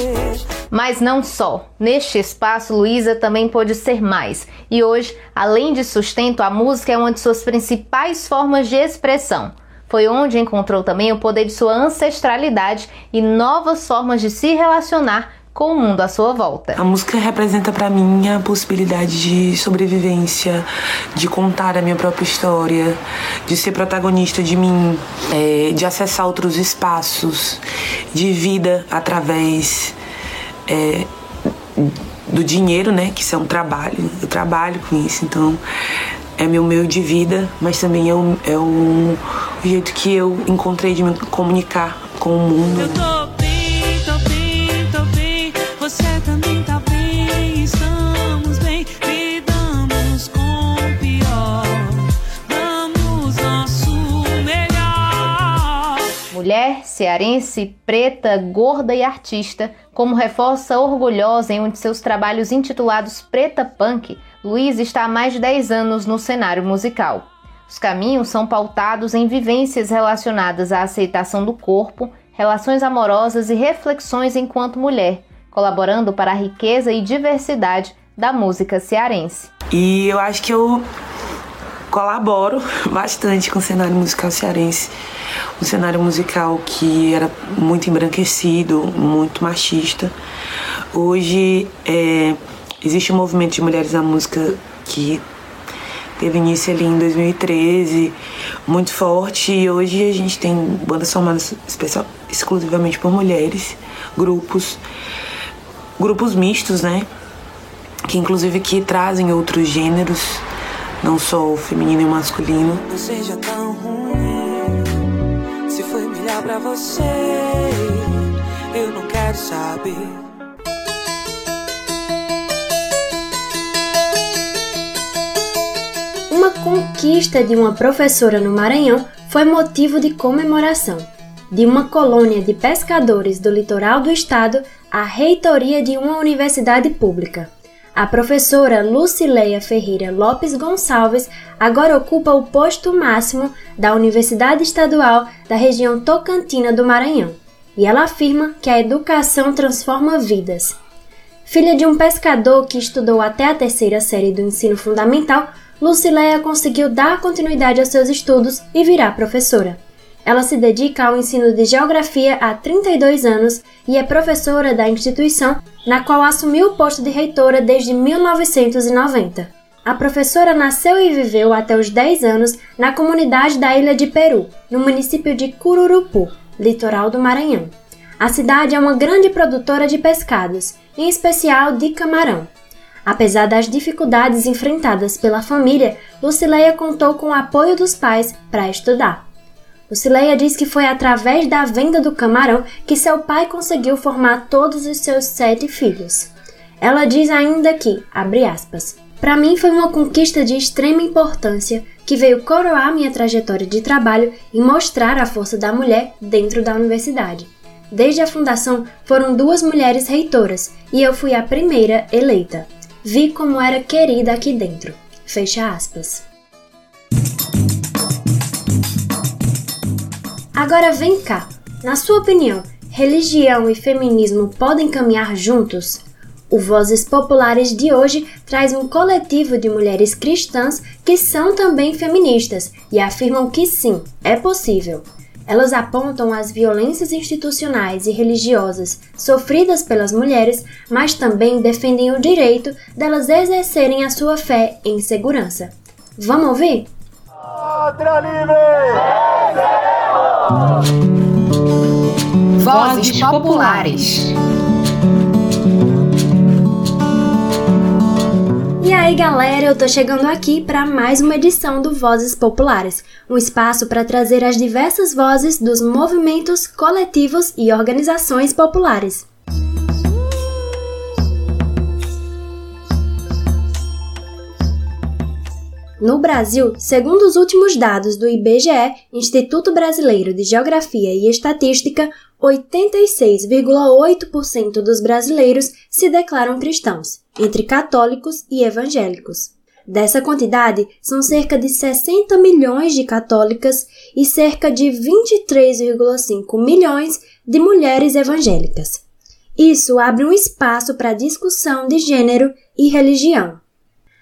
Mas não só. Neste espaço, Luísa também pôde ser mais. E hoje, além de sustento, a música é uma de suas principais formas de expressão. Foi onde encontrou também o poder de sua ancestralidade e novas formas de se relacionar com o mundo à sua volta. A música representa para mim a possibilidade de sobrevivência, de contar a minha própria história, de ser protagonista de mim, é, de acessar outros espaços, de vida através é, do dinheiro, né? Que isso é um trabalho. Eu trabalho com isso, então é meu meio de vida, mas também é, um, é um, o jeito que eu encontrei de me comunicar com o mundo. Mulher, cearense, preta, gorda e artista, como reforça orgulhosa em um de seus trabalhos intitulados Preta Punk, Luiz está há mais de 10 anos no cenário musical. Os caminhos são pautados em vivências relacionadas à aceitação do corpo, relações amorosas e reflexões enquanto mulher, colaborando para a riqueza e diversidade da música cearense. E eu acho que eu colaboro bastante com o cenário musical cearense. Um cenário musical que era muito embranquecido, muito machista. Hoje é, existe um movimento de mulheres na música que teve início ali em 2013, muito forte, e hoje a gente tem bandas formadas especial, exclusivamente por mulheres, grupos, grupos mistos, né? Que inclusive que trazem outros gêneros não só o feminino e o masculino. Não seja tão ruim, se foi melhor pra você, eu não quero saber. Uma conquista de uma professora no Maranhão foi motivo de comemoração. De uma colônia de pescadores do litoral do estado à reitoria de uma universidade pública. A professora Lucileia Ferreira Lopes Gonçalves agora ocupa o posto máximo da Universidade Estadual da região Tocantina do Maranhão, e ela afirma que a educação transforma vidas. Filha de um pescador que estudou até a terceira série do ensino fundamental, Lucileia conseguiu dar continuidade aos seus estudos e virar professora. Ela se dedica ao ensino de geografia há 32 anos e é professora da instituição, na qual assumiu o posto de reitora desde 1990. A professora nasceu e viveu até os 10 anos na comunidade da Ilha de Peru, no município de Cururupu, litoral do Maranhão. A cidade é uma grande produtora de pescados, em especial de camarão. Apesar das dificuldades enfrentadas pela família, Lucileia contou com o apoio dos pais para estudar. Lucileia diz que foi através da venda do camarão que seu pai conseguiu formar todos os seus sete filhos. Ela diz ainda que, abre aspas, para mim foi uma conquista de extrema importância que veio coroar minha trajetória de trabalho e mostrar a força da mulher dentro da universidade. Desde a fundação foram duas mulheres reitoras e eu fui a primeira eleita. Vi como era querida aqui dentro. Fecha aspas. Agora vem cá. Na sua opinião, religião e feminismo podem caminhar juntos? O Vozes Populares de hoje traz um coletivo de mulheres cristãs que são também feministas e afirmam que sim, é possível. Elas apontam as violências institucionais e religiosas sofridas pelas mulheres, mas também defendem o direito delas exercerem a sua fé em segurança. Vamos ouvir? Pátria livre! Vozes Populares. E aí, galera, eu tô chegando aqui para mais uma edição do Vozes Populares, um espaço para trazer as diversas vozes dos movimentos, coletivos e organizações populares. No Brasil, segundo os últimos dados do IBGE, Instituto Brasileiro de Geografia e Estatística, 86,8% dos brasileiros se declaram cristãos, entre católicos e evangélicos. Dessa quantidade, são cerca de 60 milhões de católicas e cerca de 23,5 milhões de mulheres evangélicas. Isso abre um espaço para discussão de gênero e religião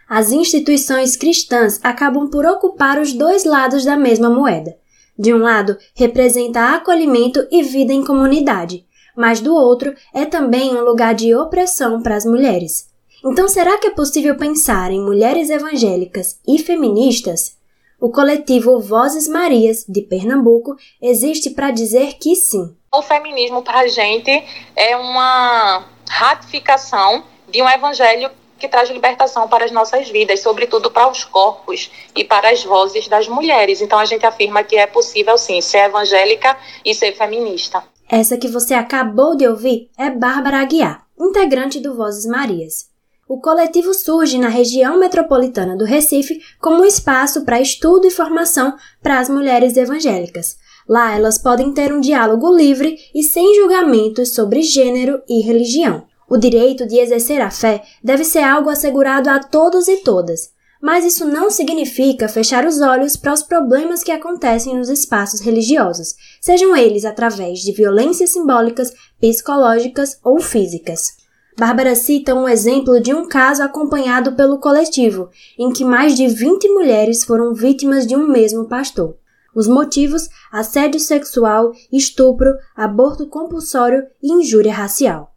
as instituições cristãs acabam por ocupar os dois lados da mesma moeda. De um lado, representa acolhimento e vida em comunidade, mas do outro é também um lugar de opressão para as mulheres. Então, será que é possível pensar em mulheres evangélicas e feministas? O coletivo Vozes Marias, de Pernambuco, existe para dizer que sim. O feminismo, para a gente, é uma ratificação de um evangelho que traz libertação para as nossas vidas, sobretudo para os corpos e para as vozes das mulheres. Então a gente afirma que é possível sim ser evangélica e ser feminista. Essa que você acabou de ouvir é Bárbara Aguiar, integrante do Vozes Marias. O coletivo surge na região metropolitana do Recife como um espaço para estudo e formação para as mulheres evangélicas. Lá elas podem ter um diálogo livre e sem julgamentos sobre gênero e religião. O direito de exercer a fé deve ser algo assegurado a todos e todas, mas isso não significa fechar os olhos para os problemas que acontecem nos espaços religiosos, sejam eles através de violências simbólicas, psicológicas ou físicas. Bárbara cita um exemplo de um caso acompanhado pelo coletivo, em que mais de 20 mulheres foram vítimas de um mesmo pastor. Os motivos: assédio sexual, estupro, aborto compulsório e injúria racial.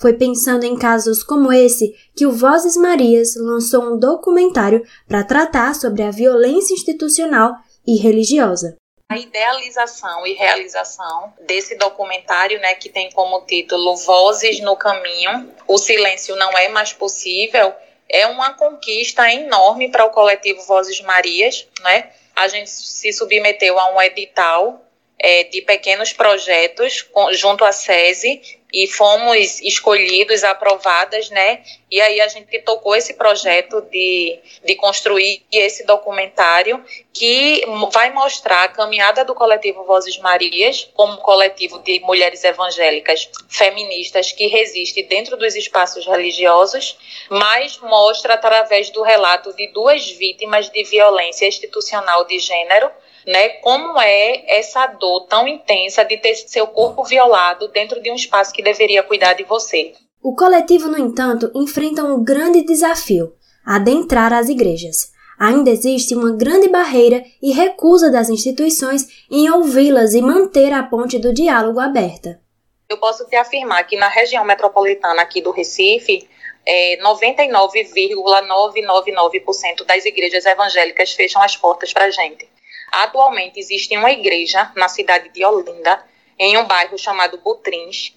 Foi pensando em casos como esse que o Vozes Marias lançou um documentário para tratar sobre a violência institucional e religiosa. A idealização e realização desse documentário, né, que tem como título Vozes no Caminho, O Silêncio Não É Mais Possível, é uma conquista enorme para o coletivo Vozes Marias, né? A gente se submeteu a um edital é, de pequenos projetos com, junto à SESI e fomos escolhidos, aprovadas, né? E aí a gente tocou esse projeto de, de construir esse documentário que vai mostrar a caminhada do coletivo Vozes Marias como coletivo de mulheres evangélicas feministas que resiste dentro dos espaços religiosos, mas mostra através do relato de duas vítimas de violência institucional de gênero né? Como é essa dor tão intensa de ter seu corpo violado dentro de um espaço que deveria cuidar de você. O coletivo, no entanto, enfrenta um grande desafio: adentrar as igrejas. ainda existe uma grande barreira e recusa das instituições em ouvi-las e manter a ponte do diálogo aberta. Eu posso te afirmar que na região metropolitana aqui do Recife, é, 99,999% das igrejas evangélicas fecham as portas para a gente. Atualmente existe uma igreja na cidade de Olinda, em um bairro chamado Butrins,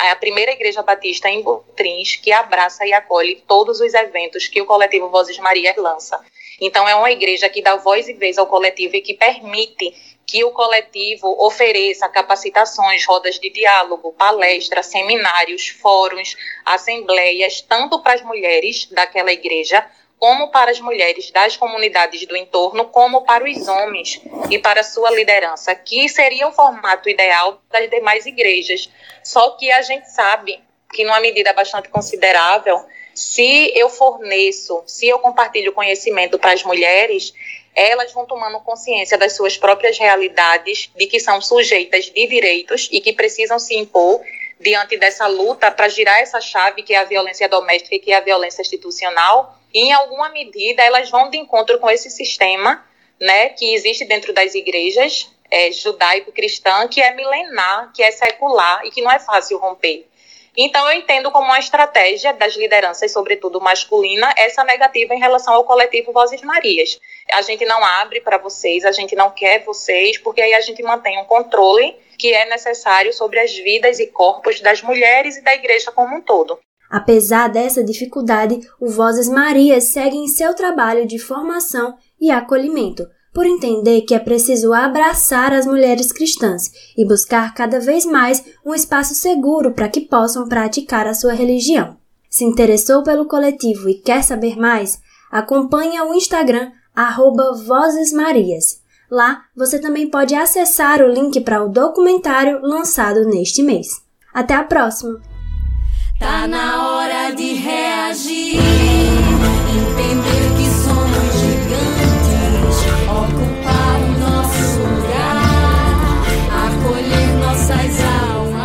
é a primeira igreja batista em Butrins que abraça e acolhe todos os eventos que o coletivo Vozes Maria lança. Então, é uma igreja que dá voz e vez ao coletivo e que permite que o coletivo ofereça capacitações, rodas de diálogo, palestras, seminários, fóruns, assembleias, tanto para as mulheres daquela igreja, como para as mulheres das comunidades do entorno, como para os homens e para sua liderança, que seria o formato ideal das demais igrejas. Só que a gente sabe que, numa medida bastante considerável, se eu forneço, se eu compartilho conhecimento para as mulheres, elas vão tomando consciência das suas próprias realidades, de que são sujeitas de direitos e que precisam se impor diante dessa luta para girar essa chave que é a violência doméstica e que é a violência institucional. Em alguma medida, elas vão de encontro com esse sistema né, que existe dentro das igrejas é, judaico-cristã, que é milenar, que é secular e que não é fácil romper. Então, eu entendo como uma estratégia das lideranças, sobretudo masculina, essa negativa em relação ao coletivo Vozes Marias. A gente não abre para vocês, a gente não quer vocês, porque aí a gente mantém um controle que é necessário sobre as vidas e corpos das mulheres e da igreja como um todo. Apesar dessa dificuldade, o Vozes Marias segue em seu trabalho de formação e acolhimento, por entender que é preciso abraçar as mulheres cristãs e buscar cada vez mais um espaço seguro para que possam praticar a sua religião. Se interessou pelo coletivo e quer saber mais, acompanhe o Instagram arroba Vozes Marias. Lá você também pode acessar o link para o documentário lançado neste mês. Até a próxima! Tá na hora de reagir, entender que somos gigantes, ocupar o nosso lugar, acolher nossas almas.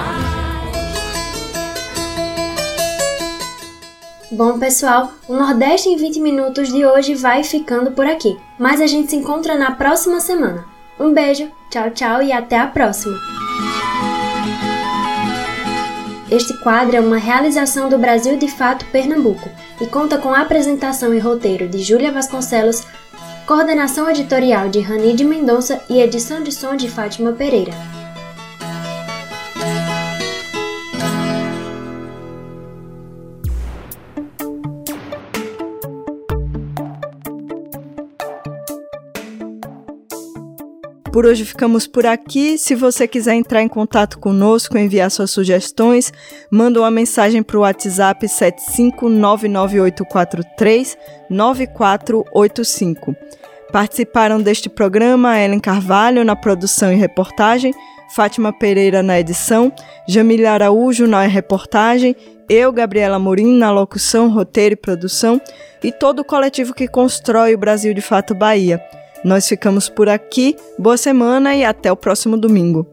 Bom, pessoal, o Nordeste em 20 minutos de hoje vai ficando por aqui, mas a gente se encontra na próxima semana. Um beijo, tchau, tchau e até a próxima! Este quadro é uma realização do Brasil de Fato Pernambuco e conta com apresentação e roteiro de Júlia Vasconcelos, coordenação editorial de Rani de Mendonça e edição de som de Fátima Pereira. Por hoje ficamos por aqui. Se você quiser entrar em contato conosco, enviar suas sugestões, manda uma mensagem para o WhatsApp 75998439485. Participaram deste programa Ellen Carvalho na produção e reportagem, Fátima Pereira na edição, Jamília Araújo na reportagem, eu, Gabriela Morim, na locução, roteiro e produção, e todo o coletivo que constrói o Brasil de Fato Bahia. Nós ficamos por aqui. Boa semana e até o próximo domingo.